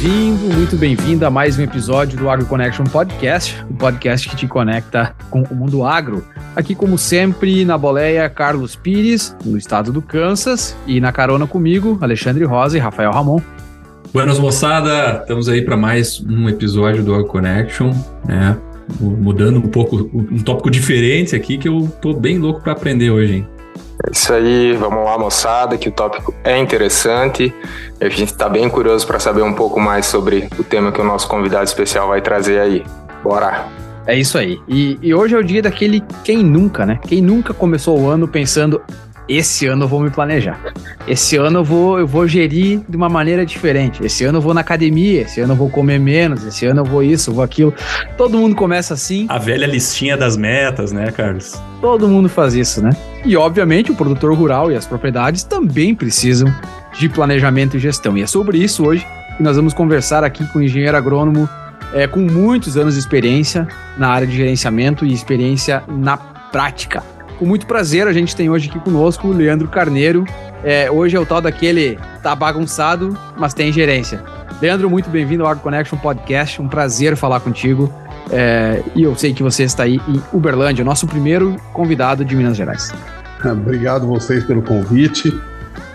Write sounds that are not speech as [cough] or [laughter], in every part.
bem-vindo, muito bem-vinda a mais um episódio do Agro Connection Podcast, o podcast que te conecta com o mundo agro. Aqui, como sempre, na boleia, Carlos Pires, no estado do Kansas, e na carona comigo, Alexandre Rosa e Rafael Ramon. Buenas, moçada! Estamos aí para mais um episódio do Agro Connection, né? Mudando um pouco, um tópico diferente aqui que eu tô bem louco para aprender hoje, hein? É isso aí, vamos lá, moçada, que o tópico é interessante. A gente está bem curioso para saber um pouco mais sobre o tema que o nosso convidado especial vai trazer aí. Bora! É isso aí. E, e hoje é o dia daquele quem nunca, né? Quem nunca começou o ano pensando, esse ano eu vou me planejar. Esse ano eu vou, eu vou gerir de uma maneira diferente. Esse ano eu vou na academia, esse ano eu vou comer menos, esse ano eu vou isso, eu vou aquilo. Todo mundo começa assim. A velha listinha das metas, né, Carlos? Todo mundo faz isso, né? E obviamente o produtor rural e as propriedades também precisam de planejamento e gestão. E é sobre isso hoje que nós vamos conversar aqui com o engenheiro agrônomo é, com muitos anos de experiência na área de gerenciamento e experiência na prática com muito prazer, a gente tem hoje aqui conosco o Leandro Carneiro. É, hoje é o tal daquele tá bagunçado, mas tem gerência. Leandro, muito bem-vindo ao Agro Connection Podcast. Um prazer falar contigo. É, e eu sei que você está aí em Uberlândia, nosso primeiro convidado de Minas Gerais. Obrigado vocês pelo convite.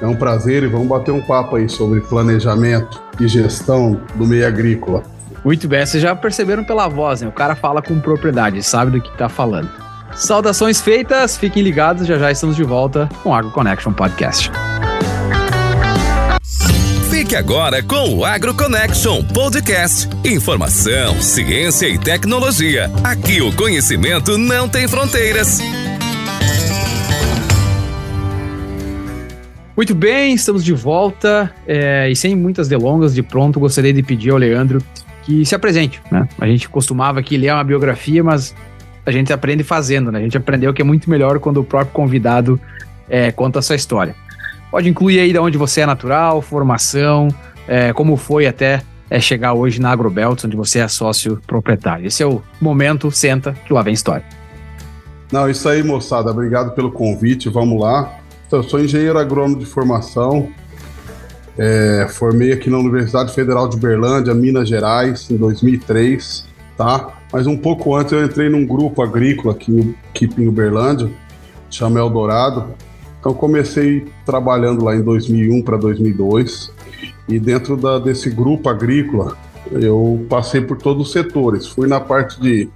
É um prazer e vamos bater um papo aí sobre planejamento e gestão do meio agrícola. Muito bem, vocês já perceberam pela voz, né? O cara fala com propriedade, sabe do que está falando. Saudações feitas, fiquem ligados, já já estamos de volta com o Agro Connection Podcast. Fique agora com o Agro Connection Podcast. Informação, ciência e tecnologia. Aqui o conhecimento não tem fronteiras. Muito bem, estamos de volta é, e sem muitas delongas, de pronto, gostaria de pedir ao Leandro que se apresente. Né? A gente costumava aqui ler uma biografia, mas a gente aprende fazendo, né? A gente aprendeu que é muito melhor quando o próprio convidado é, conta a sua história. Pode incluir aí de onde você é natural, formação, é, como foi até é, chegar hoje na Agrobelt, onde você é sócio proprietário. Esse é o momento, senta, que lá vem história. Não, isso aí, moçada. Obrigado pelo convite. Vamos lá. Então, eu sou engenheiro agrônomo de formação. É, formei aqui na Universidade Federal de Uberlândia, Minas Gerais, em 2003, tá? Mas um pouco antes eu entrei num grupo agrícola aqui, aqui em Uberlândia, chama Eldorado. Então comecei trabalhando lá em 2001 para 2002 e dentro da, desse grupo agrícola eu passei por todos os setores. Fui na parte de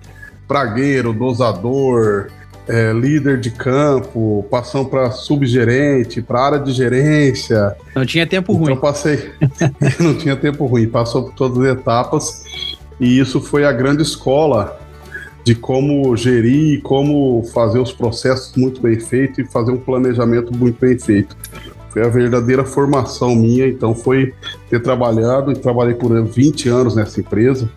pragueiro, dosador, é, líder de campo, passando para subgerente, para área de gerência. Não tinha tempo então, ruim. Eu passei, [laughs] não tinha tempo ruim, passou por todas as etapas e isso foi a grande escola de como gerir, como fazer os processos muito bem feitos e fazer um planejamento muito bem feito. Foi a verdadeira formação minha, então foi ter trabalhado e trabalhei por 20 anos nessa empresa,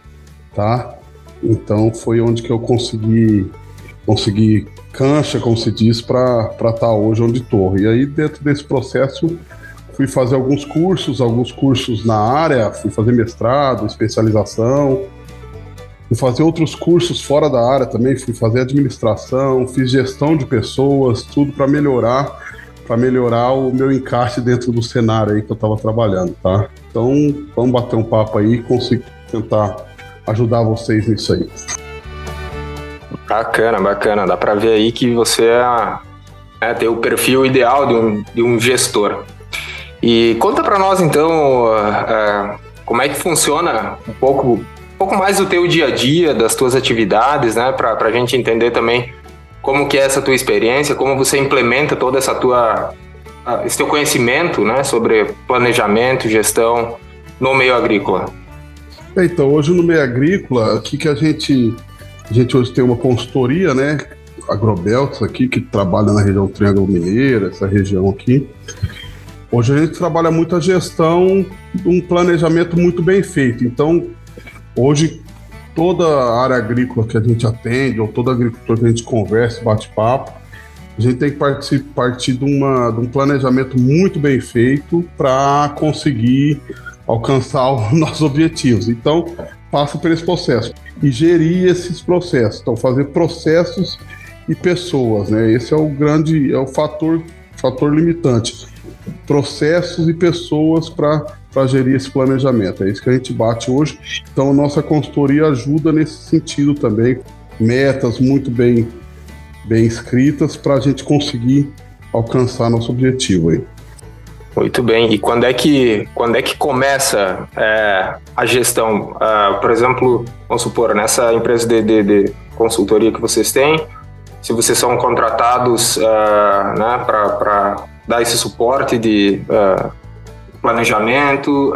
tá? Então foi onde que eu consegui consegui cancha, como se diz, para estar tá hoje onde estou. E aí dentro desse processo fui fazer alguns cursos, alguns cursos na área, fui fazer mestrado, especialização, fui fazer outros cursos fora da área também, fui fazer administração, fiz gestão de pessoas, tudo para melhorar, para melhorar o meu encaixe dentro do cenário aí que eu estava trabalhando, tá? Então, vamos bater um papo aí e conseguir tentar ajudar vocês nisso aí. Bacana, bacana. Dá para ver aí que você é, é, tem o perfil ideal de um, de um gestor. E conta para nós então uh, uh, como é que funciona um pouco, um pouco mais do teu dia a dia, das tuas atividades, né, para a gente entender também como que é essa tua experiência, como você implementa toda essa tua uh, esse teu conhecimento, né, sobre planejamento, gestão no meio agrícola. Então hoje no meio agrícola, o que a gente a gente hoje tem uma consultoria, né, Agrobelts aqui que trabalha na região Triângulo Mineiro, essa região aqui. Hoje a gente trabalha muito a gestão um planejamento muito bem feito. Então, hoje, toda área agrícola que a gente atende, ou todo agricultor que a gente conversa, bate papo, a gente tem que partir, partir de, uma, de um planejamento muito bem feito para conseguir alcançar [laughs] os nossos objetivos. Então, passa por esse processo. E gerir esses processos. Então, fazer processos e pessoas, né? Esse é o grande, é o fator, fator limitante. Processos e pessoas para gerir esse planejamento. É isso que a gente bate hoje. Então, nossa consultoria ajuda nesse sentido também. Metas muito bem, bem escritas para a gente conseguir alcançar nosso objetivo aí. Muito bem. E quando é que, quando é que começa é, a gestão? Uh, por exemplo, vamos supor, nessa empresa de, de, de, consultoria que vocês têm, se vocês são contratados uh, né, para dar esse suporte de uh, planejamento,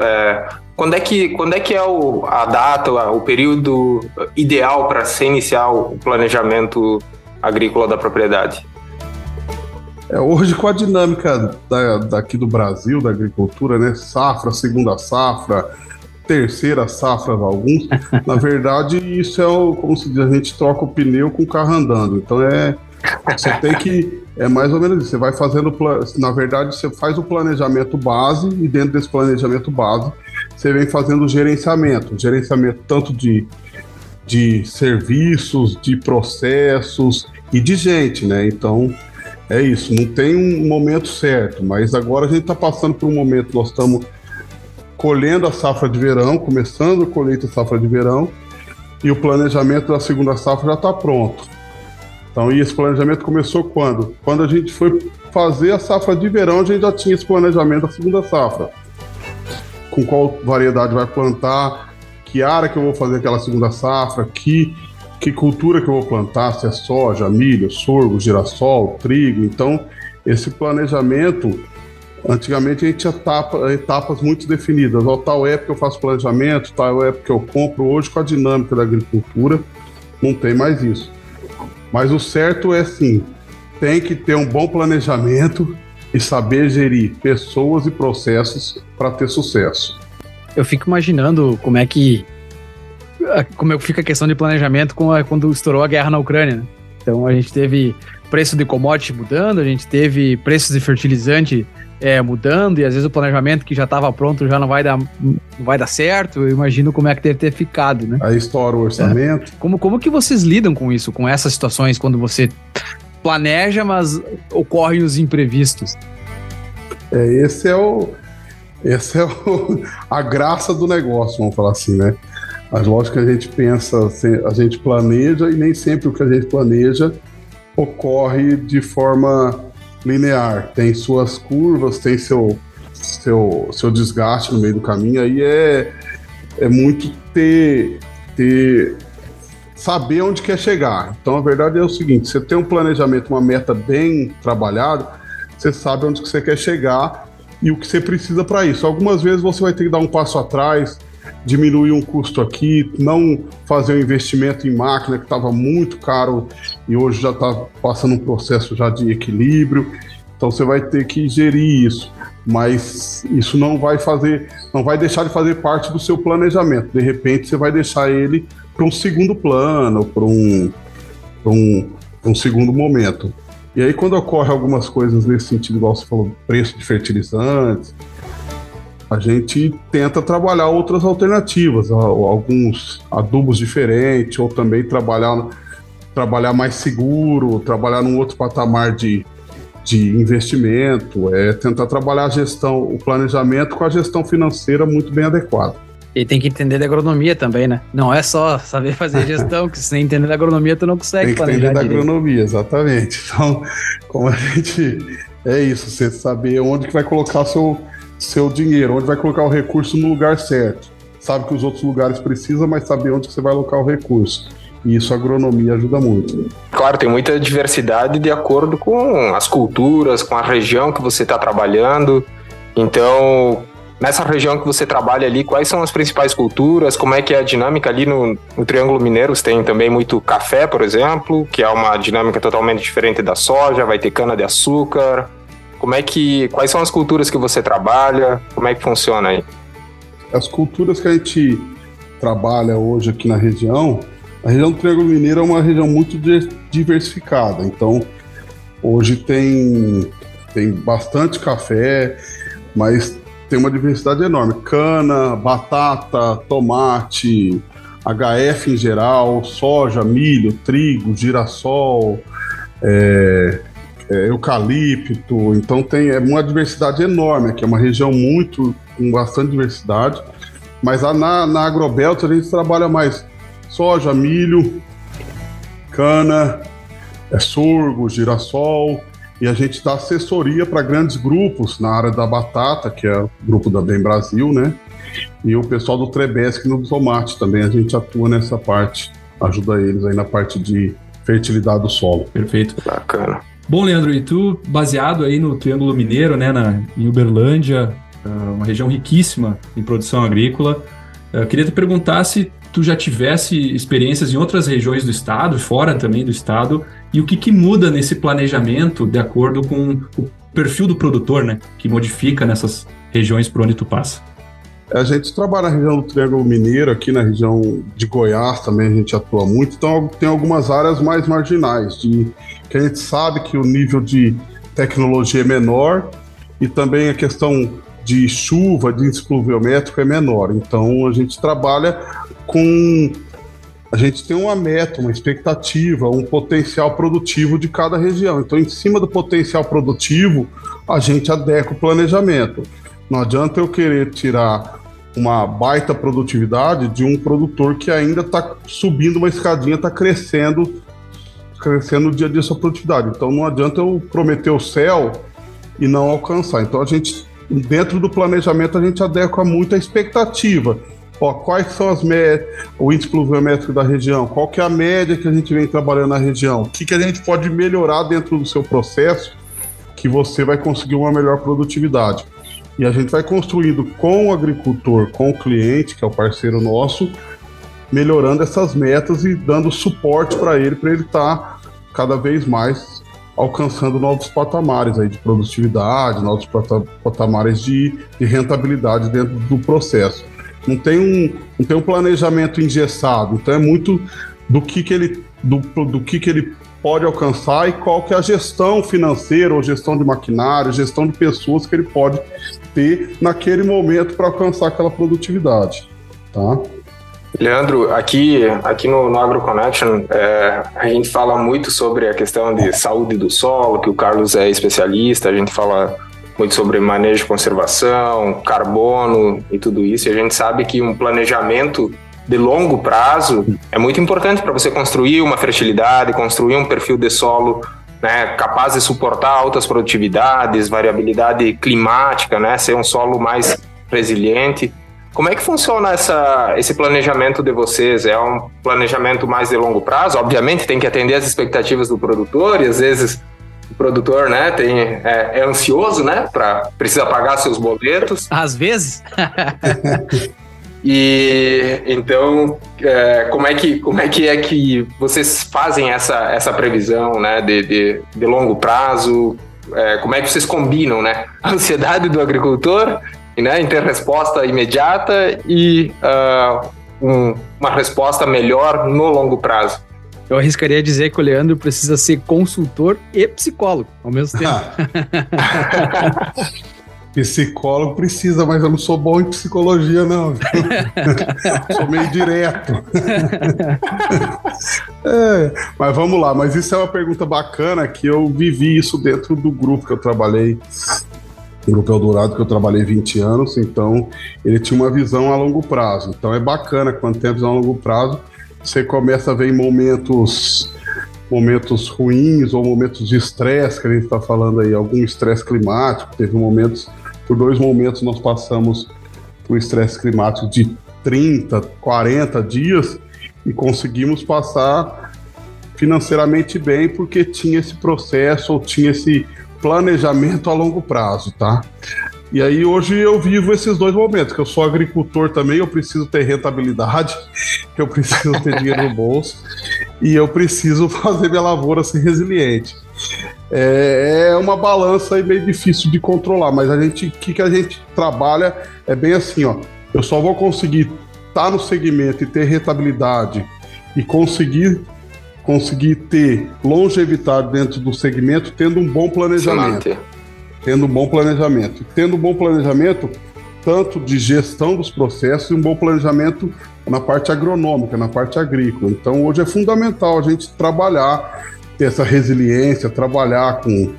quando é que, quando é, que é o, a data, o período ideal para se iniciar o planejamento agrícola da propriedade? É, hoje, com a dinâmica da, daqui do Brasil, da agricultura, né? Safra, segunda safra, terceira safra, alguns. [laughs] na verdade, isso é o, como se diz, a gente troca o pneu com o carro andando. Então é. Você tem que. É mais ou menos isso. Você vai fazendo. Na verdade, você faz o planejamento base e dentro desse planejamento base, você vem fazendo o gerenciamento. Gerenciamento tanto de, de serviços, de processos e de gente, né? Então é isso, não tem um momento certo, mas agora a gente está passando por um momento, nós estamos colhendo a safra de verão, começando a colheita safra de verão, e o planejamento da segunda safra já está pronto. Então, e esse planejamento começou quando? Quando a gente foi fazer a safra de verão, a gente já tinha esse planejamento da segunda safra. Com qual variedade vai plantar, que área que eu vou fazer aquela segunda safra, que que cultura que eu vou plantar, se é soja, milho, sorgo, girassol, trigo. Então, esse planejamento, antigamente a gente tinha etapa, etapas muito definidas. Ó, tal época eu faço planejamento, tal época eu compro. Hoje, com a dinâmica da agricultura, não tem mais isso. Mas o certo é sim, tem que ter um bom planejamento e saber gerir pessoas e processos para ter sucesso. Eu fico imaginando como é que como é que fica a questão de planejamento quando estourou a guerra na Ucrânia. Né? Então a gente teve preço de commodity mudando, a gente teve preços de fertilizante é, mudando e às vezes o planejamento que já estava pronto já não vai dar, não vai dar certo. Eu imagino como é que deve ter ficado, né? Aí estoura o orçamento. É. Como, como que vocês lidam com isso, com essas situações quando você planeja, mas ocorrem os imprevistos? É, esse é o esse é o, [laughs] a graça do negócio, vamos falar assim, né? Mas lógico que a gente pensa, a gente planeja e nem sempre o que a gente planeja ocorre de forma linear. Tem suas curvas, tem seu, seu, seu desgaste no meio do caminho. Aí é, é muito ter, ter saber onde quer chegar. Então a verdade é o seguinte: você tem um planejamento, uma meta bem trabalhada, você sabe onde você quer chegar e o que você precisa para isso. Algumas vezes você vai ter que dar um passo atrás, diminuir um custo aqui, não fazer um investimento em máquina que estava muito caro e hoje já está passando um processo já de equilíbrio. Então você vai ter que gerir isso, mas isso não vai fazer, não vai deixar de fazer parte do seu planejamento. De repente você vai deixar ele para um segundo plano, para um, um, um segundo momento. E aí quando ocorre algumas coisas nesse sentido, igual você falou, preço de fertilizantes, a gente tenta trabalhar outras alternativas, alguns adubos diferentes, ou também trabalhar, trabalhar mais seguro, trabalhar num outro patamar de, de investimento, é tentar trabalhar a gestão, o planejamento com a gestão financeira muito bem adequada. E tem que entender da agronomia também, né? Não é só saber fazer [laughs] gestão, que sem entender da agronomia tu não consegue tem que planejar entender da direito. agronomia, exatamente. [laughs] Então, como a gente... É isso, você saber onde que vai colocar seu seu dinheiro, onde vai colocar o recurso no lugar certo. Sabe que os outros lugares precisam, mas saber onde você vai alocar o recurso. E isso a agronomia ajuda muito. Claro, tem muita diversidade de acordo com as culturas, com a região que você está trabalhando. Então, nessa região que você trabalha ali, quais são as principais culturas? Como é que é a dinâmica ali no, no Triângulo Mineiro? Você tem também muito café, por exemplo, que é uma dinâmica totalmente diferente da soja, vai ter cana de açúcar. Como é que. Quais são as culturas que você trabalha? Como é que funciona aí? As culturas que a gente trabalha hoje aqui na região, a região do Triângulo Mineiro é uma região muito diversificada. Então, hoje tem, tem bastante café, mas tem uma diversidade enorme. Cana, batata, tomate, HF em geral, soja, milho, trigo, girassol, é, é, eucalipto, então tem é uma diversidade enorme aqui, é uma região muito com bastante diversidade. Mas na, na Agrobelt a gente trabalha mais soja, milho, cana, é sorgo, girassol, e a gente dá assessoria para grandes grupos na área da batata, que é o grupo da Bem Brasil, né? E o pessoal do Trebesc no tomate também, a gente atua nessa parte, ajuda eles aí na parte de fertilidade do solo. Perfeito. Bacana. Bom, Leandro, e tu, baseado aí no Triângulo Mineiro, né, na, em Uberlândia, ah, uma região riquíssima em produção agrícola, ah, queria te perguntar se tu já tivesse experiências em outras regiões do estado, fora também do estado, e o que, que muda nesse planejamento de acordo com o perfil do produtor, né, que modifica nessas regiões por onde tu passa? A gente trabalha na região do Triângulo Mineiro, aqui na região de Goiás também a gente atua muito, então tem algumas áreas mais marginais, de, que a gente sabe que o nível de tecnologia é menor e também a questão de chuva, de índice pluviométrico é menor. Então a gente trabalha com. A gente tem uma meta, uma expectativa, um potencial produtivo de cada região. Então, em cima do potencial produtivo, a gente adequa o planejamento. Não adianta eu querer tirar uma baita produtividade de um produtor que ainda está subindo uma escadinha, está crescendo, crescendo dia a dia sua produtividade. Então não adianta eu prometer o céu e não alcançar. Então a gente, dentro do planejamento, a gente adequa muito a expectativa. Ó, quais são as médias, o índice pluviométrico da região, qual que é a média que a gente vem trabalhando na região, o que, que a gente pode melhorar dentro do seu processo que você vai conseguir uma melhor produtividade. E a gente vai construindo com o agricultor, com o cliente, que é o parceiro nosso, melhorando essas metas e dando suporte para ele, para ele estar tá cada vez mais alcançando novos patamares aí de produtividade, novos patamares de, de rentabilidade dentro do processo. Não tem um, não tem um planejamento engessado, então é muito do que, que ele do, do que, que ele pode alcançar e qual que é a gestão financeira ou gestão de maquinário, gestão de pessoas que ele pode ter naquele momento para alcançar aquela produtividade, tá? Leandro, aqui, aqui no, no AgroConnection, é, a gente fala muito sobre a questão de saúde do solo, que o Carlos é especialista, a gente fala muito sobre manejo de conservação, carbono e tudo isso, e a gente sabe que um planejamento de longo prazo é muito importante para você construir uma fertilidade, construir um perfil de solo né, capaz de suportar altas produtividades, variabilidade climática, né, ser um solo mais resiliente. Como é que funciona essa, esse planejamento de vocês? É um planejamento mais de longo prazo? Obviamente tem que atender as expectativas do produtor e às vezes o produtor, né, tem, é, é ansioso, né, para precisa pagar seus boletos. Às vezes. [laughs] E então, é, como, é que, como é que é que vocês fazem essa, essa previsão né, de, de, de longo prazo? É, como é que vocês combinam né, a ansiedade do agricultor né, em ter resposta imediata e uh, um, uma resposta melhor no longo prazo? Eu arriscaria dizer que o Leandro precisa ser consultor e psicólogo ao mesmo [laughs] tempo. [laughs] [laughs] Psicólogo precisa, mas eu não sou bom em psicologia, não. [laughs] sou meio direto. [laughs] é, mas vamos lá, mas isso é uma pergunta bacana que eu vivi isso dentro do grupo que eu trabalhei. O Grupo Eldorado, que eu trabalhei 20 anos, então ele tinha uma visão a longo prazo. Então é bacana quando tem a visão a longo prazo, você começa a ver em momentos momentos ruins ou momentos de estresse, que a gente está falando aí, algum estresse climático, teve momentos por dois momentos nós passamos por estresse climático de 30, 40 dias e conseguimos passar financeiramente bem porque tinha esse processo ou tinha esse planejamento a longo prazo, tá? E aí hoje eu vivo esses dois momentos, que eu sou agricultor também, eu preciso ter rentabilidade, eu preciso ter dinheiro no bolso e eu preciso [laughs] fazer minha lavoura ser resiliente. É, é uma balança meio difícil de controlar, mas a gente, o que, que a gente trabalha é bem assim, ó. Eu só vou conseguir estar tá no segmento e ter rentabilidade e conseguir conseguir ter longevidade dentro do segmento tendo um bom planejamento. Tendo um bom planejamento. Tendo um bom planejamento, tanto de gestão dos processos e um bom planejamento na parte agronômica, na parte agrícola. Então, hoje é fundamental a gente trabalhar ter essa resiliência, trabalhar com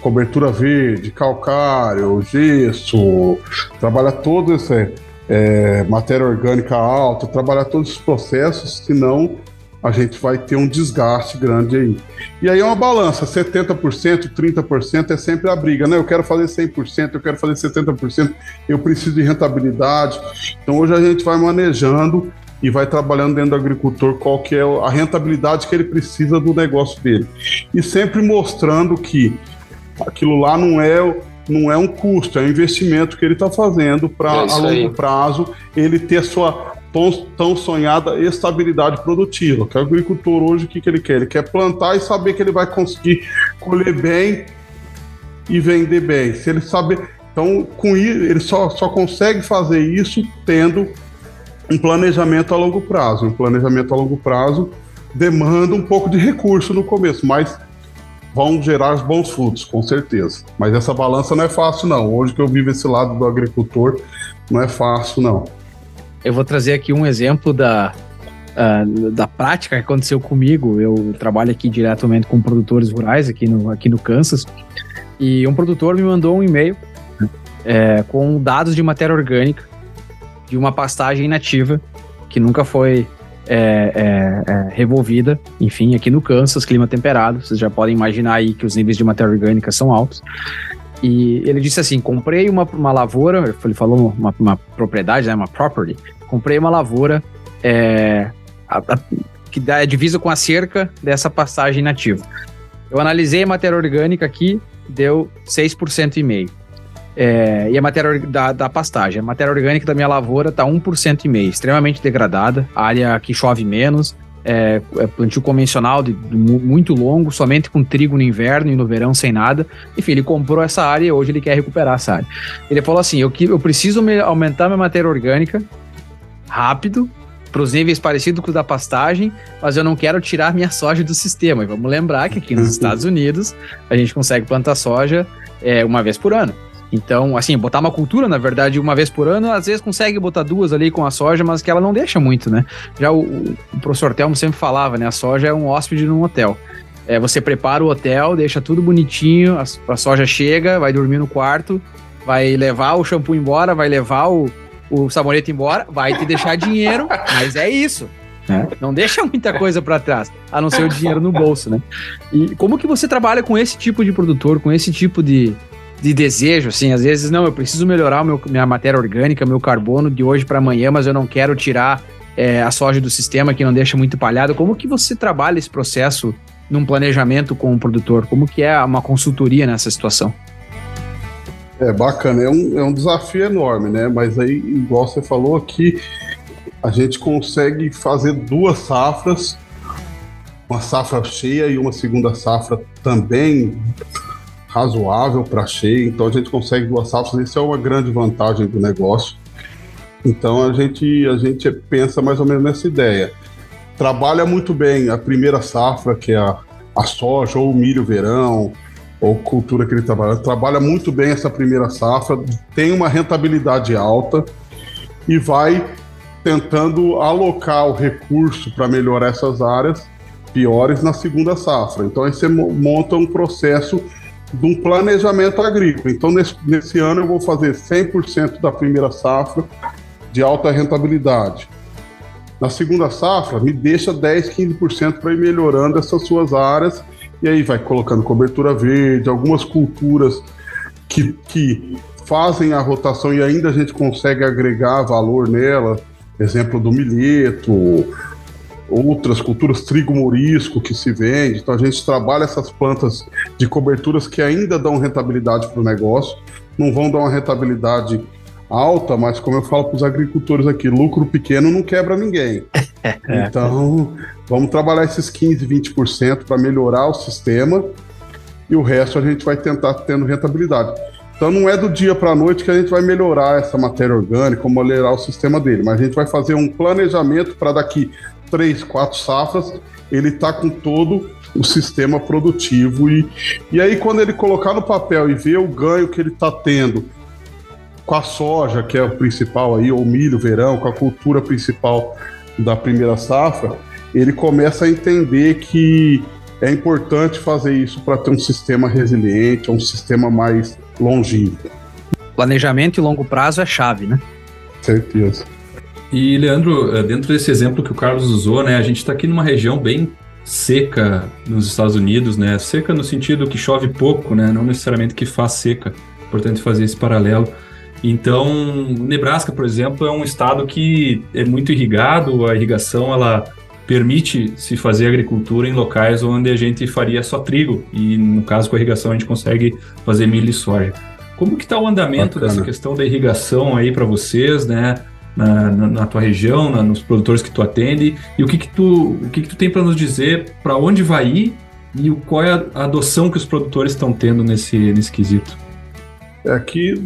cobertura verde, calcário, gesso, trabalhar todo esse é, matéria orgânica alta, trabalhar todos os processos, senão a gente vai ter um desgaste grande aí. E aí é uma balança, 70%, 30% é sempre a briga, né? Eu quero fazer 100%, eu quero fazer 70%, eu preciso de rentabilidade. Então hoje a gente vai manejando e vai trabalhando dentro do agricultor qual que é a rentabilidade que ele precisa do negócio dele. E sempre mostrando que aquilo lá não é não é um custo, é um investimento que ele está fazendo para é a longo aí. prazo ele ter sua tão, tão sonhada estabilidade produtiva. Que o agricultor hoje, o que, que ele quer? Ele quer plantar e saber que ele vai conseguir colher bem e vender bem. Se ele saber. Então, com ele só, só consegue fazer isso tendo um planejamento a longo prazo. Um planejamento a longo prazo demanda um pouco de recurso no começo, mas vão gerar bons frutos, com certeza. Mas essa balança não é fácil, não. Hoje que eu vivo esse lado do agricultor, não é fácil, não. Eu vou trazer aqui um exemplo da, uh, da prática que aconteceu comigo. Eu trabalho aqui diretamente com produtores rurais aqui no, aqui no Kansas. E um produtor me mandou um e-mail é, com dados de matéria orgânica de uma pastagem inativa que nunca foi é, é, é, revolvida, enfim, aqui no Kansas, clima temperado, vocês já podem imaginar aí que os níveis de matéria orgânica são altos. E ele disse assim: comprei uma, uma lavoura, ele falou uma, uma propriedade, né, uma property, comprei uma lavoura é, a, a, que dá divisa com a cerca dessa passagem nativa. Eu analisei a matéria orgânica aqui, deu 6% e meio. É, e a matéria da, da pastagem. A matéria orgânica da minha lavoura está 1% e meio, extremamente degradada. Área que chove menos, é, é plantio convencional de, de, muito longo, somente com trigo no inverno e no verão sem nada. Enfim, ele comprou essa área e hoje ele quer recuperar essa área. Ele falou assim: eu, eu preciso me, aumentar minha matéria orgânica rápido, para os níveis parecidos com os da pastagem, mas eu não quero tirar minha soja do sistema. E vamos lembrar que aqui nos [laughs] Estados Unidos a gente consegue plantar soja é, uma vez por ano. Então, assim, botar uma cultura, na verdade, uma vez por ano, às vezes consegue botar duas ali com a soja, mas que ela não deixa muito, né? Já o, o professor Telmo sempre falava, né? A soja é um hóspede num hotel. É, você prepara o hotel, deixa tudo bonitinho, a, a soja chega, vai dormir no quarto, vai levar o shampoo embora, vai levar o, o sabonete embora, vai te deixar dinheiro, [laughs] mas é isso. Né? Não deixa muita coisa para trás, a não ser o dinheiro no bolso, né? E como que você trabalha com esse tipo de produtor, com esse tipo de, de desejo, assim, às vezes, não, eu preciso melhorar meu, minha matéria orgânica, meu carbono de hoje para amanhã, mas eu não quero tirar é, a soja do sistema que não deixa muito palhado. Como que você trabalha esse processo num planejamento com o produtor? Como que é uma consultoria nessa situação? É bacana, é um, é um desafio enorme, né? Mas aí, igual você falou aqui, a gente consegue fazer duas safras, uma safra cheia e uma segunda safra também razoável para cheia, então a gente consegue duas safras, isso é uma grande vantagem do negócio. Então a gente, a gente pensa mais ou menos nessa ideia. Trabalha muito bem a primeira safra, que é a, a soja ou o milho verão, ou cultura que ele trabalha. Trabalha muito bem essa primeira safra, tem uma rentabilidade alta e vai tentando alocar o recurso para melhorar essas áreas piores na segunda safra. Então aí você monta um processo de um planejamento agrícola. Então, nesse, nesse ano, eu vou fazer 100% da primeira safra de alta rentabilidade. Na segunda safra, me deixa 10, 15% para ir melhorando essas suas áreas. E aí vai colocando cobertura verde, algumas culturas que, que fazem a rotação e ainda a gente consegue agregar valor nela. Exemplo do milheto, outras culturas, trigo morisco que se vende. Então a gente trabalha essas plantas de coberturas que ainda dão rentabilidade para o negócio, não vão dar uma rentabilidade alta, mas como eu falo para os agricultores aqui, lucro pequeno não quebra ninguém. [laughs] Então, vamos trabalhar esses 15, 20% para melhorar o sistema e o resto a gente vai tentar tendo rentabilidade. Então não é do dia para a noite que a gente vai melhorar essa matéria orgânica, melhorar o sistema dele, mas a gente vai fazer um planejamento para daqui três, quatro safras, ele está com todo o sistema produtivo. E, e aí, quando ele colocar no papel e ver o ganho que ele está tendo com a soja, que é o principal aí, ou milho, verão, com a cultura principal da primeira safra, ele começa a entender que é importante fazer isso para ter um sistema resiliente, um sistema mais longevo. Planejamento e longo prazo é chave, né? Certeza. E, Leandro, eh, dentro desse exemplo que o Carlos usou, né, a gente está aqui numa região bem seca nos Estados Unidos, né? Seca no sentido que chove pouco, né? Não necessariamente que faz seca. Importante fazer esse paralelo. Então, Nebraska, por exemplo, é um estado que é muito irrigado, a irrigação ela permite se fazer agricultura em locais onde a gente faria só trigo e no caso com a irrigação a gente consegue fazer milho e soja. Como que está o andamento Bacana. dessa questão da irrigação aí para vocês, né? Na, na, na, tua região, na, nos produtores que tu atende e o que que tu, o que que tu tem para nos dizer para onde vai ir e qual é a adoção que os produtores estão tendo nesse, nesse quesito? É aqui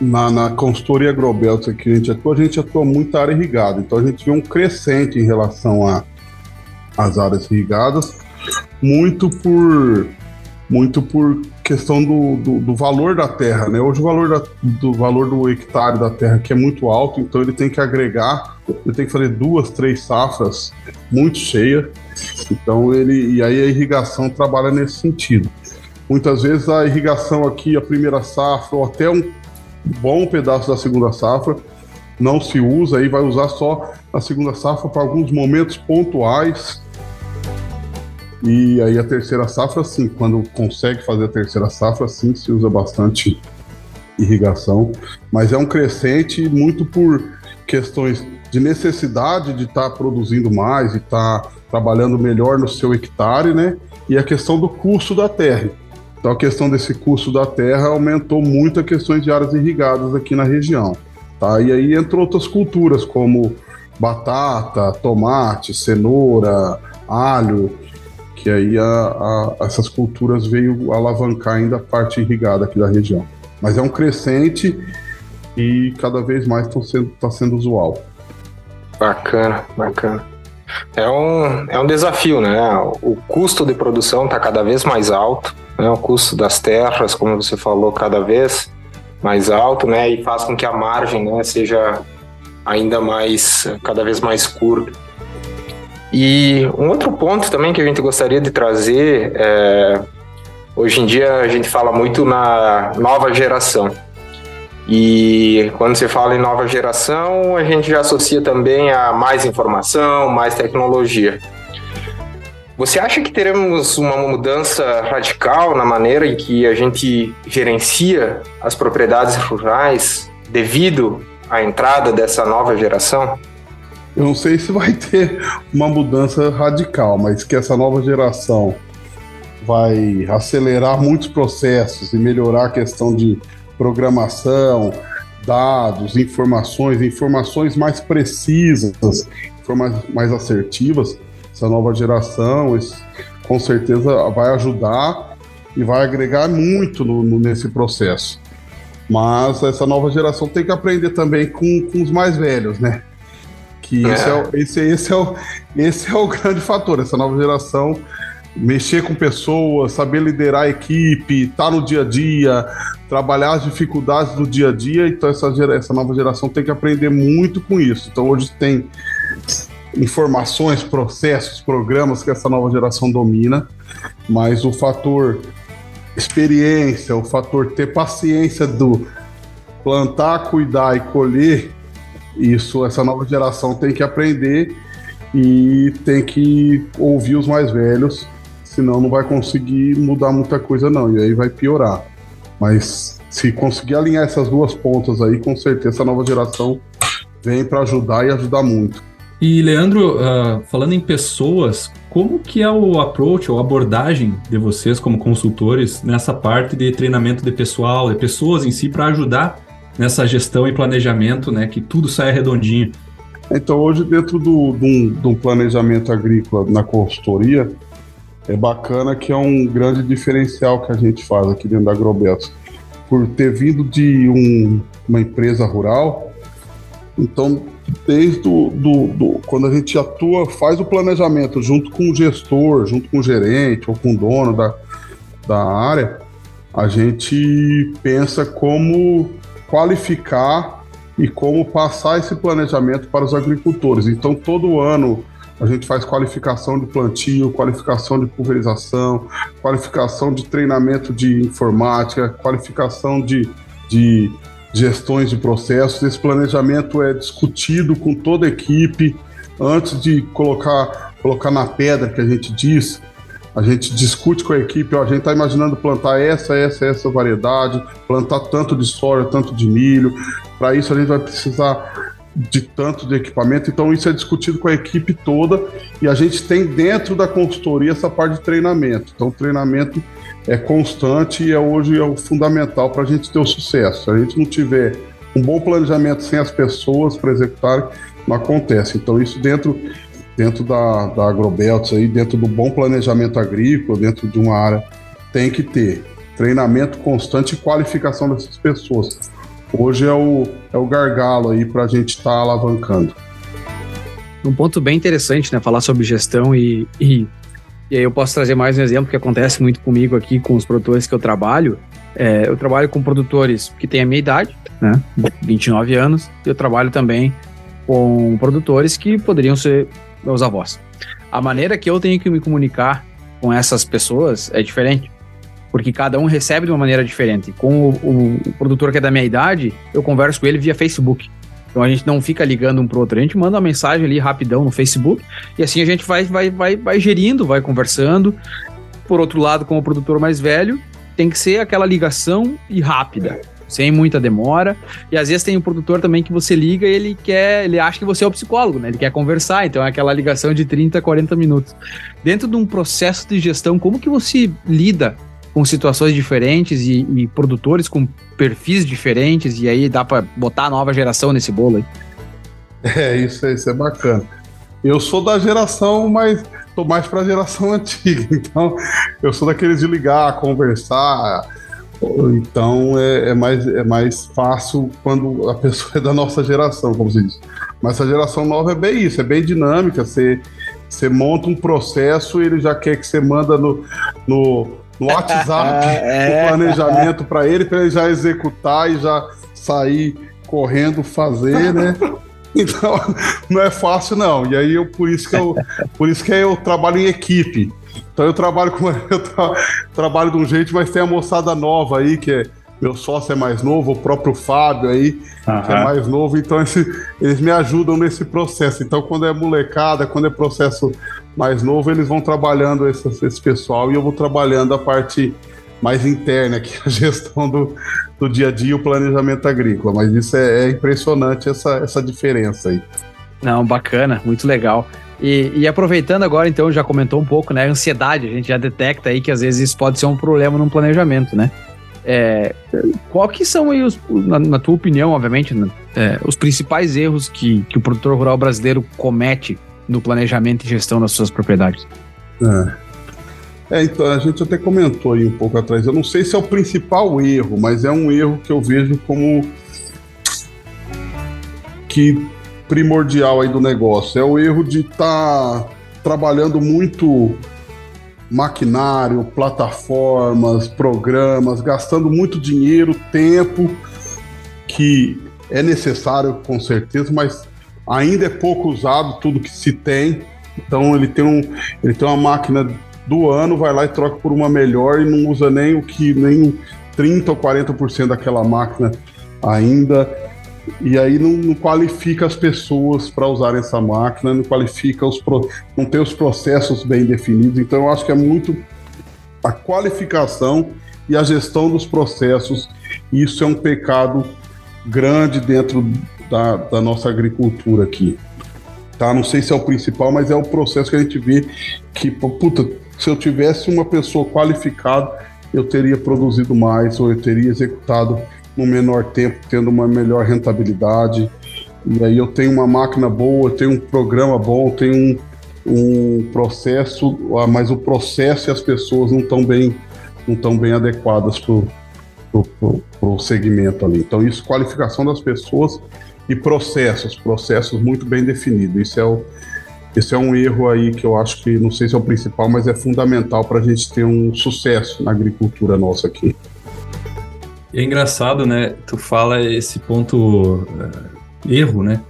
na, na consultoria Agrobelts que a gente atua, a gente atua muito área irrigada. Então a gente vê um crescente em relação às áreas irrigadas, muito por muito por questão do, do, do, valor da terra, né? Hoje o valor da, do valor do hectare da terra que é muito alto, então ele tem que agregar, ele tem que fazer duas, três safras muito cheias. Então ele e aí a irrigação trabalha nesse sentido. Muitas vezes a irrigação aqui, a primeira safra, ou até um bom pedaço da segunda safra não se usa, aí vai usar só a segunda safra para alguns momentos pontuais. E aí a terceira safra, sim, quando consegue fazer a terceira safra, sim, se usa bastante irrigação, mas é um crescente muito por questões de necessidade de estar tá produzindo mais e estar tá trabalhando melhor no seu hectare, né? E a questão do custo da terra. Então a questão desse custo da terra aumentou muito a questões de áreas irrigadas aqui na região. Tá? E aí entrou outras culturas como batata, tomate, cenoura, alho, que aí a, a, essas culturas veio alavancar ainda a parte irrigada aqui da região. Mas é um crescente e cada vez mais está sendo, tá sendo usual. Bacana, bacana. É um, é um desafio, né? O custo de produção está cada vez mais alto né, o custo das terras, como você falou, cada vez mais alto, né, e faz com que a margem, né, seja ainda mais, cada vez mais curta. E um outro ponto também que a gente gostaria de trazer, é, hoje em dia a gente fala muito na nova geração. E quando se fala em nova geração, a gente já associa também a mais informação, mais tecnologia. Você acha que teremos uma mudança radical na maneira em que a gente gerencia as propriedades rurais devido à entrada dessa nova geração? Eu não sei se vai [laughs] ter uma mudança radical, mas que essa nova geração vai acelerar muitos processos e melhorar a questão de programação, dados, informações, informações mais precisas, informações mais assertivas essa nova geração, com certeza vai ajudar e vai agregar muito no, no, nesse processo. Mas essa nova geração tem que aprender também com, com os mais velhos, né? Que é. Esse, é, o, esse, esse, é o, esse é o grande fator, essa nova geração mexer com pessoas, saber liderar a equipe, estar tá no dia a dia, trabalhar as dificuldades do dia a dia. Então, essa, essa nova geração tem que aprender muito com isso. Então, hoje tem informações, processos, programas que essa nova geração domina, mas o fator experiência, o fator ter paciência do plantar, cuidar e colher, isso essa nova geração tem que aprender e tem que ouvir os mais velhos, senão não vai conseguir mudar muita coisa não, e aí vai piorar. Mas se conseguir alinhar essas duas pontas aí, com certeza essa nova geração vem para ajudar e ajudar muito. E Leandro, uh, falando em pessoas, como que é o approach ou abordagem de vocês como consultores nessa parte de treinamento de pessoal, de pessoas em si, para ajudar nessa gestão e planejamento, né, que tudo saia redondinho? Então, hoje, dentro do, do, do planejamento agrícola na consultoria, é bacana que é um grande diferencial que a gente faz aqui dentro da Agrobetos. Por ter vindo de um, uma empresa rural, então desde o, do, do, quando a gente atua, faz o planejamento junto com o gestor, junto com o gerente ou com o dono da, da área, a gente pensa como qualificar e como passar esse planejamento para os agricultores. Então, todo ano a gente faz qualificação de plantio, qualificação de pulverização, qualificação de treinamento de informática, qualificação de, de gestões de processos. Esse planejamento é discutido com toda a equipe antes de colocar, colocar na pedra que a gente diz. A gente discute com a equipe, ó, a gente está imaginando plantar essa, essa, essa variedade, plantar tanto de soja, tanto de milho. Para isso a gente vai precisar de tanto de equipamento, então isso é discutido com a equipe toda e a gente tem dentro da consultoria essa parte de treinamento. Então, o treinamento é constante e é hoje é o fundamental para a gente ter o sucesso. Se a gente não tiver um bom planejamento sem as pessoas para executar, não acontece. Então, isso dentro, dentro da, da Agrobelts, aí, dentro do bom planejamento agrícola, dentro de uma área, tem que ter treinamento constante e qualificação dessas pessoas hoje é o, é o gargalo aí para a gente estar tá alavancando. Um ponto bem interessante, né? Falar sobre gestão e, e, e aí eu posso trazer mais um exemplo que acontece muito comigo aqui com os produtores que eu trabalho. É, eu trabalho com produtores que têm a minha idade, né? 29 anos, e eu trabalho também com produtores que poderiam ser meus avós. A maneira que eu tenho que me comunicar com essas pessoas é diferente porque cada um recebe de uma maneira diferente. Com o, o, o, produtor que é da minha idade, eu converso com ele via Facebook. Então a gente não fica ligando um pro outro, a gente manda uma mensagem ali rapidão no Facebook e assim a gente vai, vai, vai, vai gerindo, vai conversando. Por outro lado, com o produtor mais velho, tem que ser aquela ligação e rápida sem muita demora. E às vezes tem um produtor também que você liga e ele quer, ele acha que você é o psicólogo, né? Ele quer conversar, então é aquela ligação de 30, 40 minutos. Dentro de um processo de gestão, como que você lida com situações diferentes e, e, produtores com perfis diferentes, e aí dá para botar a nova geração nesse bolo aí. É, isso, isso é bacana. Eu sou da geração mais. tô mais para a geração [laughs] antiga, então eu sou daqueles de ligar, conversar. Então é, é, mais, é mais fácil quando a pessoa é da nossa geração, como se diz. Mas a geração nova é bem isso, é bem dinâmica. Você, você monta um processo e ele já quer que você manda no, no no WhatsApp [laughs] [laughs] é. o planejamento para ele, para ele já executar e já sair correndo fazer, né? [laughs] Então, não é fácil não. E aí eu por isso que eu por isso que eu trabalho em equipe. Então eu trabalho com [laughs] eu tra, trabalho de um jeito, mas tem a moçada nova aí que é meu sócio é mais novo, o próprio Fábio aí, que é mais novo, então esse, eles me ajudam nesse processo. Então, quando é molecada, quando é processo mais novo, eles vão trabalhando esse, esse pessoal e eu vou trabalhando a parte mais interna, que é a [laughs] gestão do, do dia a dia, o planejamento agrícola. Mas isso é, é impressionante essa, essa diferença aí. Não, bacana, muito legal. E, e, aproveitando agora, então, já comentou um pouco, né? Ansiedade, a gente já detecta aí que às vezes isso pode ser um problema no planejamento, né? É, qual que são aí, os, na, na tua opinião, obviamente, né, é, os principais erros que, que o produtor rural brasileiro comete no planejamento e gestão das suas propriedades? É. é. então, a gente até comentou aí um pouco atrás. Eu não sei se é o principal erro, mas é um erro que eu vejo como que primordial aí do negócio. É o erro de estar tá trabalhando muito maquinário, plataformas, programas, gastando muito dinheiro, tempo, que é necessário com certeza, mas ainda é pouco usado tudo que se tem. Então ele tem, um, ele tem uma máquina do ano, vai lá e troca por uma melhor e não usa nem o que nem 30 ou 40% daquela máquina ainda e aí não, não qualifica as pessoas para usarem essa máquina, não qualifica os pro, não tem os processos bem definidos. Então eu acho que é muito a qualificação e a gestão dos processos. Isso é um pecado grande dentro da, da nossa agricultura aqui. Tá? Não sei se é o principal, mas é o processo que a gente vê que, puta, se eu tivesse uma pessoa qualificada, eu teria produzido mais ou eu teria executado no menor tempo, tendo uma melhor rentabilidade. E aí eu tenho uma máquina boa, tenho um programa bom, tenho um, um processo, ah, mas o processo e as pessoas não estão bem, não estão bem adequadas para o segmento ali. Então, isso, qualificação das pessoas e processos, processos muito bem definidos. Isso é o, esse é um erro aí que eu acho que, não sei se é o principal, mas é fundamental para a gente ter um sucesso na agricultura nossa aqui. É engraçado, né? Tu fala esse ponto uh, erro, né?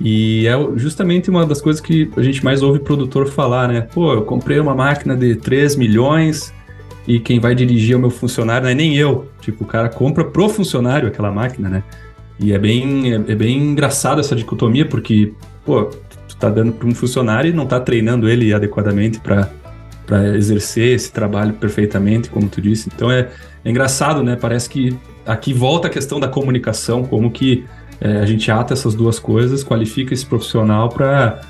E é justamente uma das coisas que a gente mais ouve produtor falar, né? Pô, eu comprei uma máquina de 3 milhões e quem vai dirigir é o meu funcionário, não é nem eu. Tipo, o cara compra pro funcionário aquela máquina, né? E é bem, é, é bem engraçado essa dicotomia, porque, pô, tu tá dando para um funcionário e não tá treinando ele adequadamente para exercer esse trabalho perfeitamente, como tu disse. Então é, é engraçado, né? Parece que aqui volta a questão da comunicação, como que é, a gente ata essas duas coisas, qualifica esse profissional para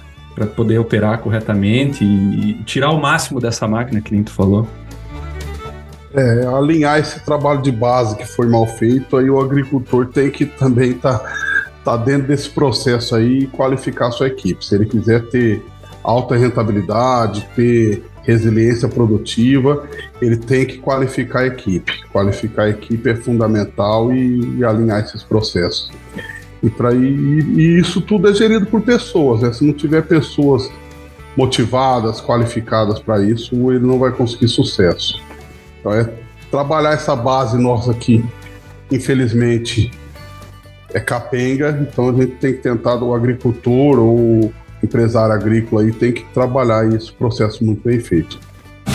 poder operar corretamente e, e, tirar o máximo dessa máquina que nem tu falou. É, alinhar esse trabalho de base que foi mal feito, aí o agricultor tem que também estar tá, tá dentro desse processo aí e qualificar a sua equipe. Se ele quiser ter alta rentabilidade, ter resiliência produtiva, ele tem que qualificar a equipe. Qualificar a equipe é fundamental e, e alinhar esses processos. E, pra, e, e, isso tudo é gerido por pessoas. Né? Se não tiver pessoas motivadas, qualificadas para isso, ele não vai conseguir sucesso. Então é trabalhar essa base nossa aqui, infelizmente, é capenga, então a gente tem que tentar, o agricultor ou empresário agrícola aí tem que trabalhar esse processo muito bem feito.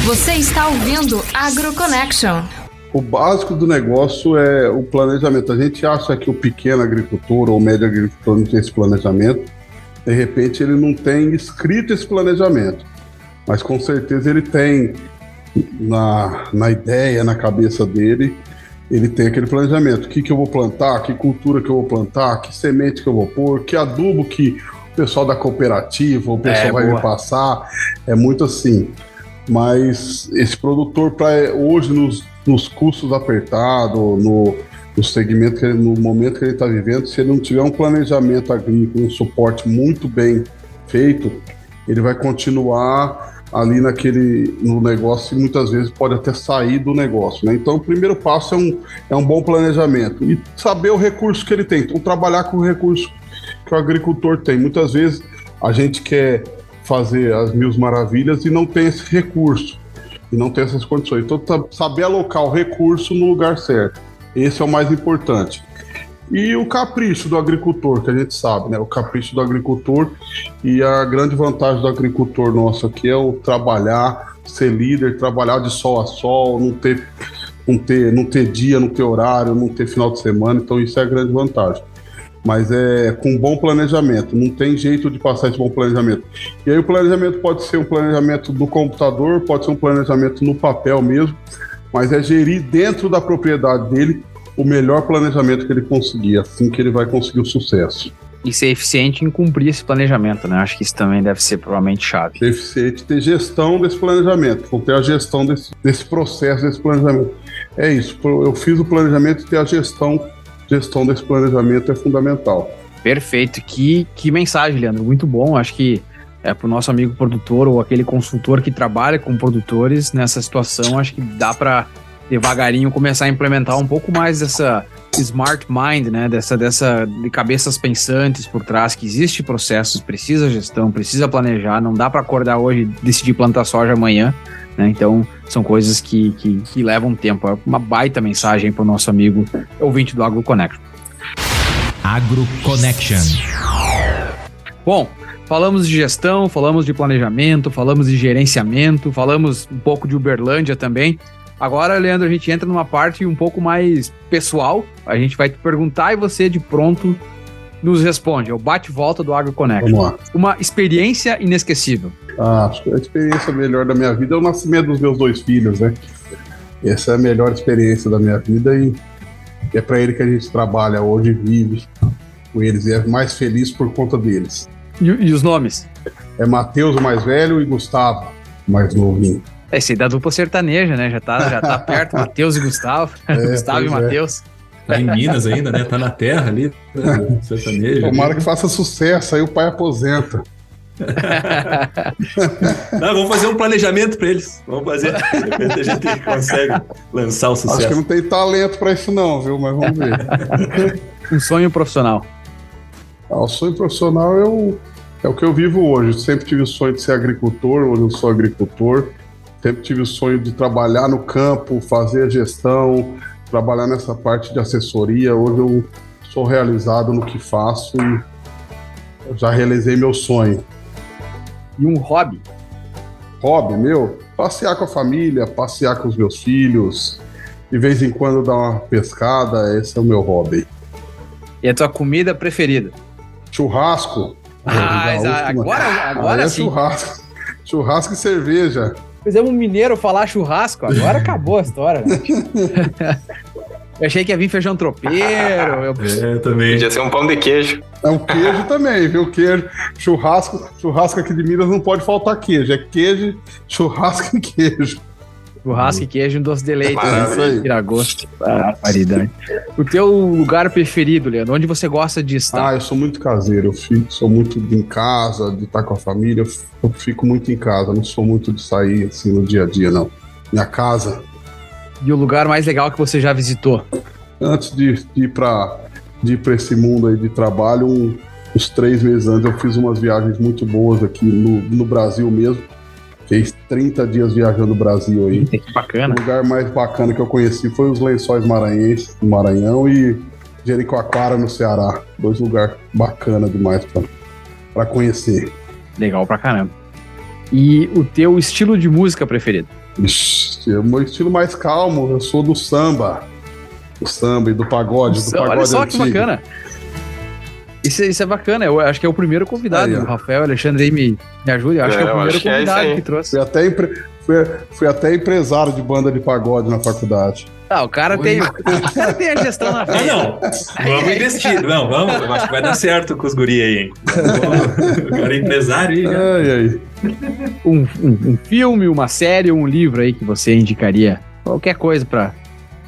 Você está ouvindo AgroConnection. O básico do negócio é o planejamento. A gente acha que o pequeno agricultor ou o médio agricultor não tem esse planejamento. De repente ele não tem escrito esse planejamento, mas com certeza ele tem na, na ideia, na cabeça dele, ele tem aquele planejamento. O que, que eu vou plantar, que cultura que eu vou plantar, que semente que eu vou pôr, que adubo que o pessoal da cooperativa, o pessoal é, vai boa. me passar. É muito assim. Mas esse produtor, para hoje, nos, nos custos apertados, no, no segmento, ele, no momento que ele está vivendo, se ele não tiver um planejamento agrícola, um suporte muito bem feito, ele vai continuar ali naquele no negócio e muitas vezes pode até sair do negócio. Né? Então, o primeiro passo é um, é um bom planejamento e saber o recurso que ele tem. Então, trabalhar com o recurso que o agricultor tem. Muitas vezes a gente quer fazer as mil maravilhas e não tem esse recurso e não tem essas condições. Então, tá, saber alocar o recurso no lugar certo. Esse é o mais importante. E o capricho do agricultor, que a gente sabe, né? O capricho do agricultor e a grande vantagem do agricultor nosso aqui é o trabalhar, ser líder, trabalhar de sol a sol, não ter, não ter, não ter dia, não ter horário, não ter final de semana. Então isso é a grande vantagem. Mas é com bom planejamento, não tem jeito de passar esse bom planejamento. E aí o planejamento pode ser um planejamento do computador, pode ser um planejamento no papel mesmo, mas é gerir dentro da propriedade dele o melhor planejamento que ele conseguir, assim que ele vai conseguir o sucesso. E ser eficiente em cumprir esse planejamento, né? Acho que isso também deve ser provavelmente chave. Ser eficiente, ter gestão desse planejamento, ter a gestão desse, desse processo, desse planejamento. É isso, eu fiz o planejamento e ter a gestão, gestão desse planejamento é fundamental. Perfeito, que, que mensagem, Leandro, muito bom. Acho que é, para o nosso amigo produtor ou aquele consultor que trabalha com produtores nessa situação, acho que dá para devagarinho começar a implementar um pouco mais dessa smart mind, né? Dessa, dessa de cabeças pensantes por trás, que existe processos, precisa gestão, precisa planejar, não dá para acordar hoje e decidir plantar soja amanhã, né? Então, são coisas que, que, que levam tempo. É uma baita mensagem para o nosso amigo ouvinte do AgroConnect. AgroConnection. Bom, falamos de gestão, falamos de planejamento, falamos de gerenciamento, falamos um pouco de Uberlândia também. Agora, Leandro, a gente entra numa parte um pouco mais pessoal. A gente vai te perguntar e você de pronto nos responde. É o bate-volta do AgroConnect. Uma experiência inesquecível. Ah, acho que a experiência melhor da minha vida é o nascimento dos meus dois filhos, né? Essa é a melhor experiência da minha vida e é para ele que a gente trabalha hoje, vive com eles e é mais feliz por conta deles. E, e os nomes? É Matheus, o mais velho, e Gustavo, o mais novinho. Esse aí da dupla sertaneja, né? Já tá, já tá [laughs] perto, Matheus e Gustavo. É, [laughs] Gustavo e é. Tá em Minas ainda, né? Tá na terra ali, né? [laughs] sertanejo. Tomara que faça sucesso, aí o pai aposenta. [laughs] não, vamos fazer um planejamento para eles. Vamos fazer. De repente a gente consegue lançar o sucesso. Acho que não tem talento para isso, não, viu? Mas vamos ver. [laughs] um sonho profissional. Ah, o sonho profissional é o, é o que eu vivo hoje. sempre tive o sonho de ser agricultor, hoje eu sou agricultor. Sempre tive o sonho de trabalhar no campo, fazer a gestão, trabalhar nessa parte de assessoria. Hoje eu sou realizado no que faço e já realizei meu sonho. E um hobby? Hobby, meu? Passear com a família, passear com os meus filhos, de vez em quando dar uma pescada, esse é o meu hobby. E a tua comida preferida? Churrasco. Ah, agora, agora é sim. Churrasco. Churrasco e cerveja. Fizemos um mineiro falar churrasco, agora acabou a história. Né? [laughs] eu achei que ia vir feijão tropeiro. Eu... [laughs] É, também. Podia ser um pão de queijo. É um queijo também, viu? Queijo. Churrasco, churrasco aqui de Minas não pode faltar queijo. É queijo, churrasco e queijo. Churrasco e queijo e um doce de leite. É aí. Tira gosto. Ah, paridade. O teu lugar preferido, Leandro? Onde você gosta de estar? Ah, eu sou muito caseiro. Eu fico, sou muito em casa, de estar com a família. Eu fico muito em casa. Não sou muito de sair assim no dia a dia, não. Minha casa. E o lugar mais legal que você já visitou? Antes de, de ir para de ir para esse mundo aí de trabalho, um- uns três meses antes eu fiz umas viagens muito boas aqui no, no Brasil mesmo. Fiz 30 dias viajando o Brasil aí. [laughs] Que bacana. O lugar mais bacana que eu conheci foi os Lençóis Maranhenses, no Maranhão, e Jericoacoara, no Ceará. Dois lugares bacanas demais para conhecer. Legal pra caramba. E o teu estilo de música preferido? Ixi, o meu estilo mais calmo, eu sou do samba. Do samba e do pagode, do pagode Olha só que antigo. bacana. Isso, é- isso é bacana. Eu acho que é o primeiro convidado. Aí, o Rafael Alexandre aí me, me ajuda. Eu acho É, que é o eu primeiro acho que é convidado que trouxe. Fui até, empre- fui, fui até empresário de banda de pagode na faculdade. Ah, o cara, tem, o cara tem a gestão na [laughs] Ah, frente. não. Vamos [laughs] investir. Não, vamos. Eu acho que vai dar certo com os guri aí, hein? Vamos. O cara é empresário aí. já. Ai, ai. Um, um- um filme, uma série, um livro aí que você indicaria. Qualquer coisa pra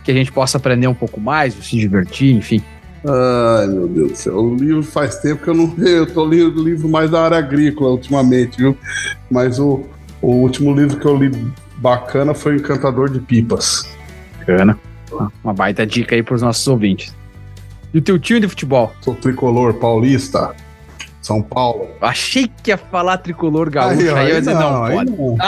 que a gente possa aprender um pouco mais, se divertir, enfim. Ai, meu Deus do céu. O livro faz tempo que eu não. [laughs] Eu tô lendo livro mais da área agrícola ultimamente, viu? Mas o, o último livro que eu li bacana foi Encantador de Pipas. Bacana. Uma baita dica aí pros nossos ouvintes. E o teu time de futebol? Sou tricolor paulista, São Paulo. Achei que ia falar tricolor gaúcho, aí, ó, eu ia dizer, não, aí pode. não. [laughs]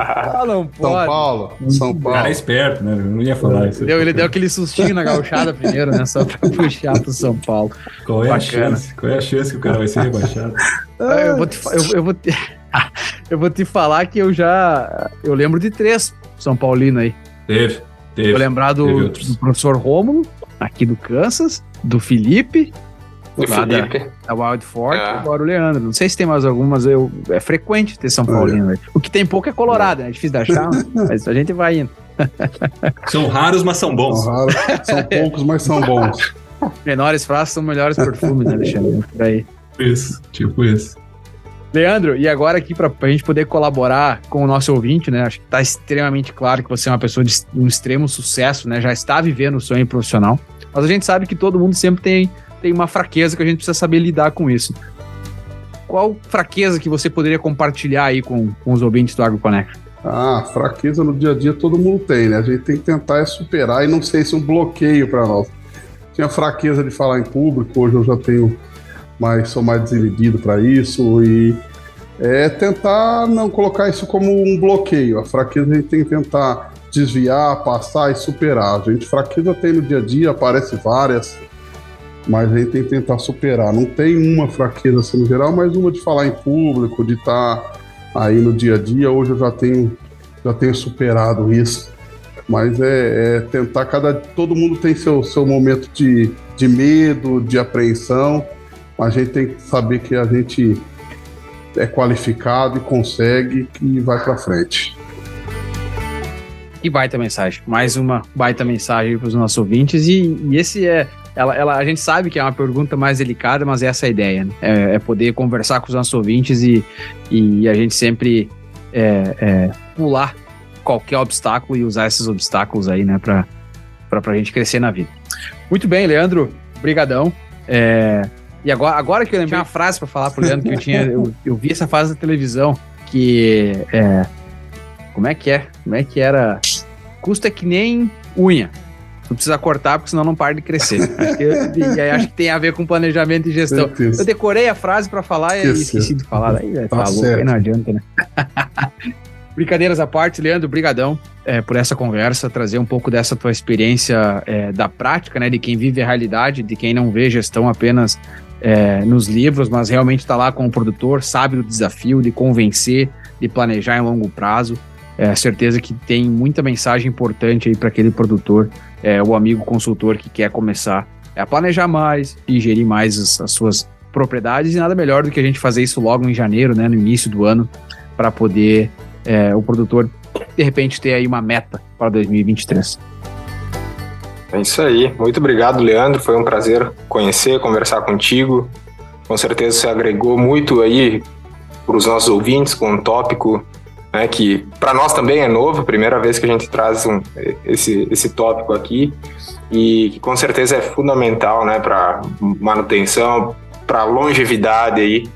Ah, não São pode. Paulo, São O cara Paulo. é esperto, né? Eu não ia falar isso. Deu, ele deu aquele sustinho na gauchada primeiro, né? Só pra puxar pro São Paulo. Qual é a chance? Qual é a chance que o cara vai ser rebaixado? Ah, Eu vou te, eu, eu vou te, [laughs] eu vou te falar que eu já. Eu lembro de três São Paulino aí. Teve, teve. Vou lembrar do, do professor Rômulo, aqui do Kansas, do Felipe, lá da, Felipe. da Wild Fork, É. e agora o Leandro. Não sei se tem mais algumas, eu, é frequente ter São Paulino. velho. O que tem pouco é Colorado, né? É difícil de achar, [laughs] mas a gente vai indo. São raros, mas são bons. São raros, são poucos, mas são bons. Menores frascos são melhores perfumes, né, Alexandre? [laughs] Por aí. Isso, tipo isso. Leandro, e agora aqui para a gente poder colaborar com o nosso ouvinte, né? Acho que está extremamente claro que você é uma pessoa de um extremo sucesso, né? Já está vivendo o sonho profissional. Mas a gente sabe que todo mundo sempre tem, tem uma fraqueza que a gente precisa saber lidar com isso. Qual fraqueza que você poderia compartilhar aí com, com os ouvintes do AgroConnect? Ah, fraqueza no dia a dia todo mundo tem, né? A gente tem que tentar é superar e não sei se é um bloqueio para nós. Tinha fraqueza de falar em público, hoje eu já tenho mais, sou mais desinibido para isso e é tentar não colocar isso como um bloqueio. A fraqueza a gente tem que tentar desviar, passar e superar. A gente fraqueza tem no dia a dia, aparece várias, mas a gente tem que tentar superar. Não tem uma fraqueza assim no geral, mas uma de falar em público, de estar aí no dia a dia. Hoje eu já tenho, já tenho superado isso. Mas é, é tentar cada. Todo mundo tem seu, seu momento de, de medo, de apreensão. Mas a gente tem que saber que a gente é qualificado e consegue e vai para frente. Que baita mensagem. Mais uma baita mensagem para os nossos ouvintes. E, e esse é. Ela, ela, a gente sabe que é uma pergunta mais delicada, mas essa é a ideia. Né? É, é poder conversar com os nossos ouvintes e, e a gente sempre é, é, pular qualquer obstáculo e usar esses obstáculos aí, né, para a gente crescer na vida. Muito bem, Leandro. Brigadão. É, e agora, agora que eu lembrei uma frase para falar pro Leandro que eu tinha, eu, eu vi essa frase na televisão que é, como é que é? Como é que era? Custo é que nem unha. Tu precisa cortar, porque senão não para de crescer. [laughs] Acho que, e aí acho que tem a ver com planejamento e gestão. Eu decorei a frase para falar e Esqueci. de falar. Aí, tá, Tá louco, aí não adianta, né? [laughs] Brincadeiras à parte, Leandro, brigadão é, por essa conversa, trazer um pouco dessa tua experiência é, da prática, né, de quem vive a realidade, de quem não vê gestão apenas é, nos livros, mas realmente está lá com o produtor, sabe do desafio de convencer, de planejar em longo prazo. É certeza que tem muita mensagem importante aí para aquele produtor, é, o amigo consultor que quer começar a planejar mais e gerir mais as, as suas propriedades e nada melhor do que a gente fazer isso logo em janeiro, né, no início do ano, para poder é, o produtor de repente ter aí uma meta para 2023. É isso aí. Muito obrigado, Leandro. Foi um prazer conhecer, conversar contigo. Com certeza você agregou muito aí para os nossos ouvintes com um tópico né, que para nós também é novo, primeira vez que a gente traz um, esse, esse tópico aqui e que com certeza é fundamental né, para manutenção, para longevidade aí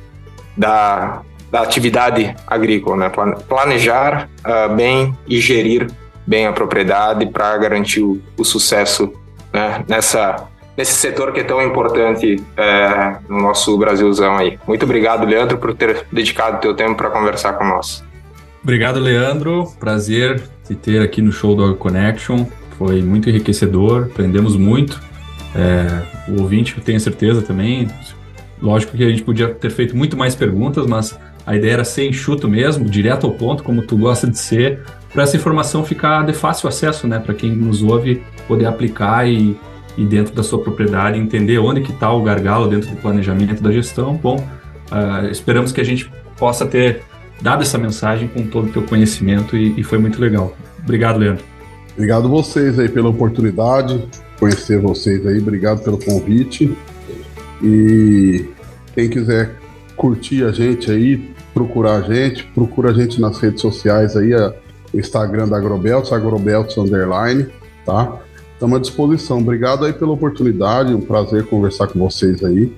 da, da atividade agrícola, né? Planejar uh, bem e gerir bem a propriedade para garantir o, o sucesso né? nessa nesse setor que é tão importante é, no nosso Brasilzão aí. Muito obrigado, Leandro, por ter dedicado o teu tempo para conversar com nós. Obrigado, Leandro. Prazer te ter aqui no show do Connection. Foi muito enriquecedor, aprendemos muito. É, o ouvinte, tenho certeza também. Lógico que a gente podia ter feito muito mais perguntas, mas a ideia era ser enxuto mesmo, direto ao ponto, como tu gosta de ser, para essa informação ficar de fácil acesso, né? Para quem nos ouve poder aplicar e, e dentro da sua propriedade entender onde que está o gargalo dentro do planejamento da gestão. Bom, uh, esperamos que a gente possa ter dado essa mensagem com todo o teu conhecimento e, e foi muito legal. Obrigado, Leandro. Obrigado vocês aí pela oportunidade, conhecer vocês aí, obrigado pelo convite. E quem quiser curtir a gente aí, procurar a gente, procura a gente nas redes sociais aí, a, Instagram da Agrobelts, Agrobelts Underline, tá? Estamos à disposição. Obrigado aí pela oportunidade, um prazer conversar com vocês aí.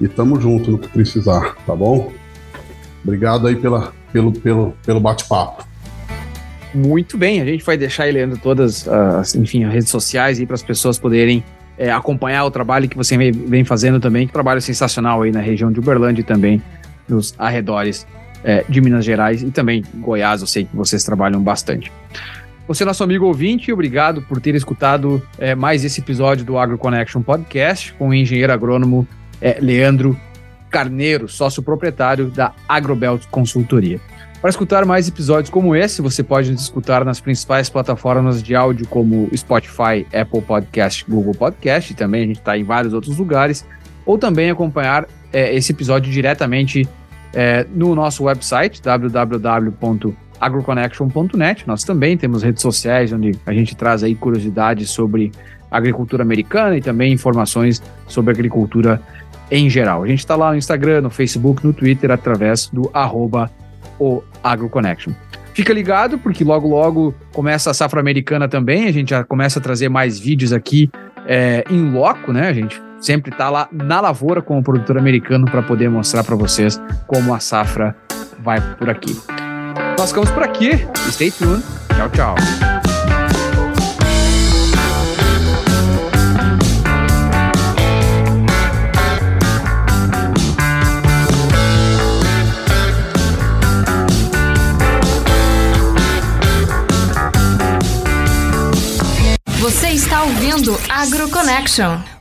E tamo junto no que precisar, tá bom? Obrigado aí pela, pelo, pelo, pelo bate-papo. Muito bem, a gente vai deixar Leandro, todas as, enfim, as redes sociais para as pessoas poderem é, acompanhar o trabalho que você vem fazendo também, que trabalho sensacional aí na região de Uberlândia e também nos arredores é, de Minas Gerais e também Goiás, eu sei que vocês trabalham bastante. Você, nosso amigo ouvinte, obrigado por ter escutado é, mais esse episódio do Agro Connection Podcast com o engenheiro agrônomo é, Leandro Carneiro, sócio proprietário da Agrobelt Consultoria. Para escutar mais episódios como esse, você pode nos escutar nas principais plataformas de áudio como Spotify, Apple Podcast, Google Podcast, e também a gente está em vários outros lugares, ou também acompanhar é, esse episódio diretamente é, no nosso website www.agroconnection.net. Nós também temos redes sociais onde a gente traz aí curiosidades sobre agricultura americana e também informações sobre agricultura em geral. A gente está lá no Instagram, no Facebook, no Twitter, através do arroba o AgroConnection. Fica ligado, porque logo, logo começa a safra americana também. A gente já começa a trazer mais vídeos aqui é, em loco, né? A gente sempre está lá na lavoura com o produtor americano para poder mostrar para vocês como a safra vai por aqui. Nós ficamos por aqui. Stay tuned. Tchau, tchau. Está ouvindo AgroConnection.